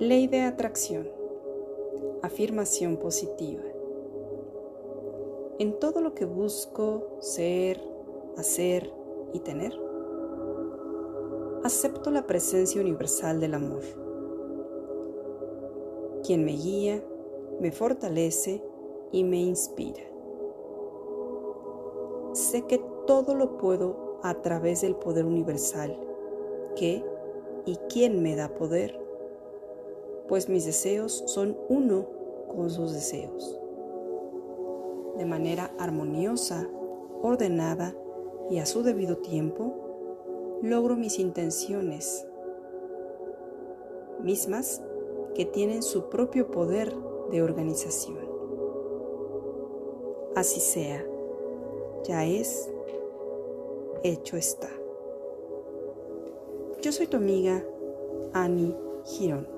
Ley de atracción. Afirmación positiva. En todo lo que busco ser, hacer y tener, acepto la presencia universal del amor, quien me guía, me fortalece y me inspira. Sé que todo lo puedo a través del poder universal que y quien me da poder, pues mis deseos son uno con sus deseos. De manera armoniosa, ordenada y a su debido tiempo, logro mis intenciones, mismas que tienen su propio poder de organización. Así sea, ya es, hecho está. Yo soy tu amiga Annie Girón.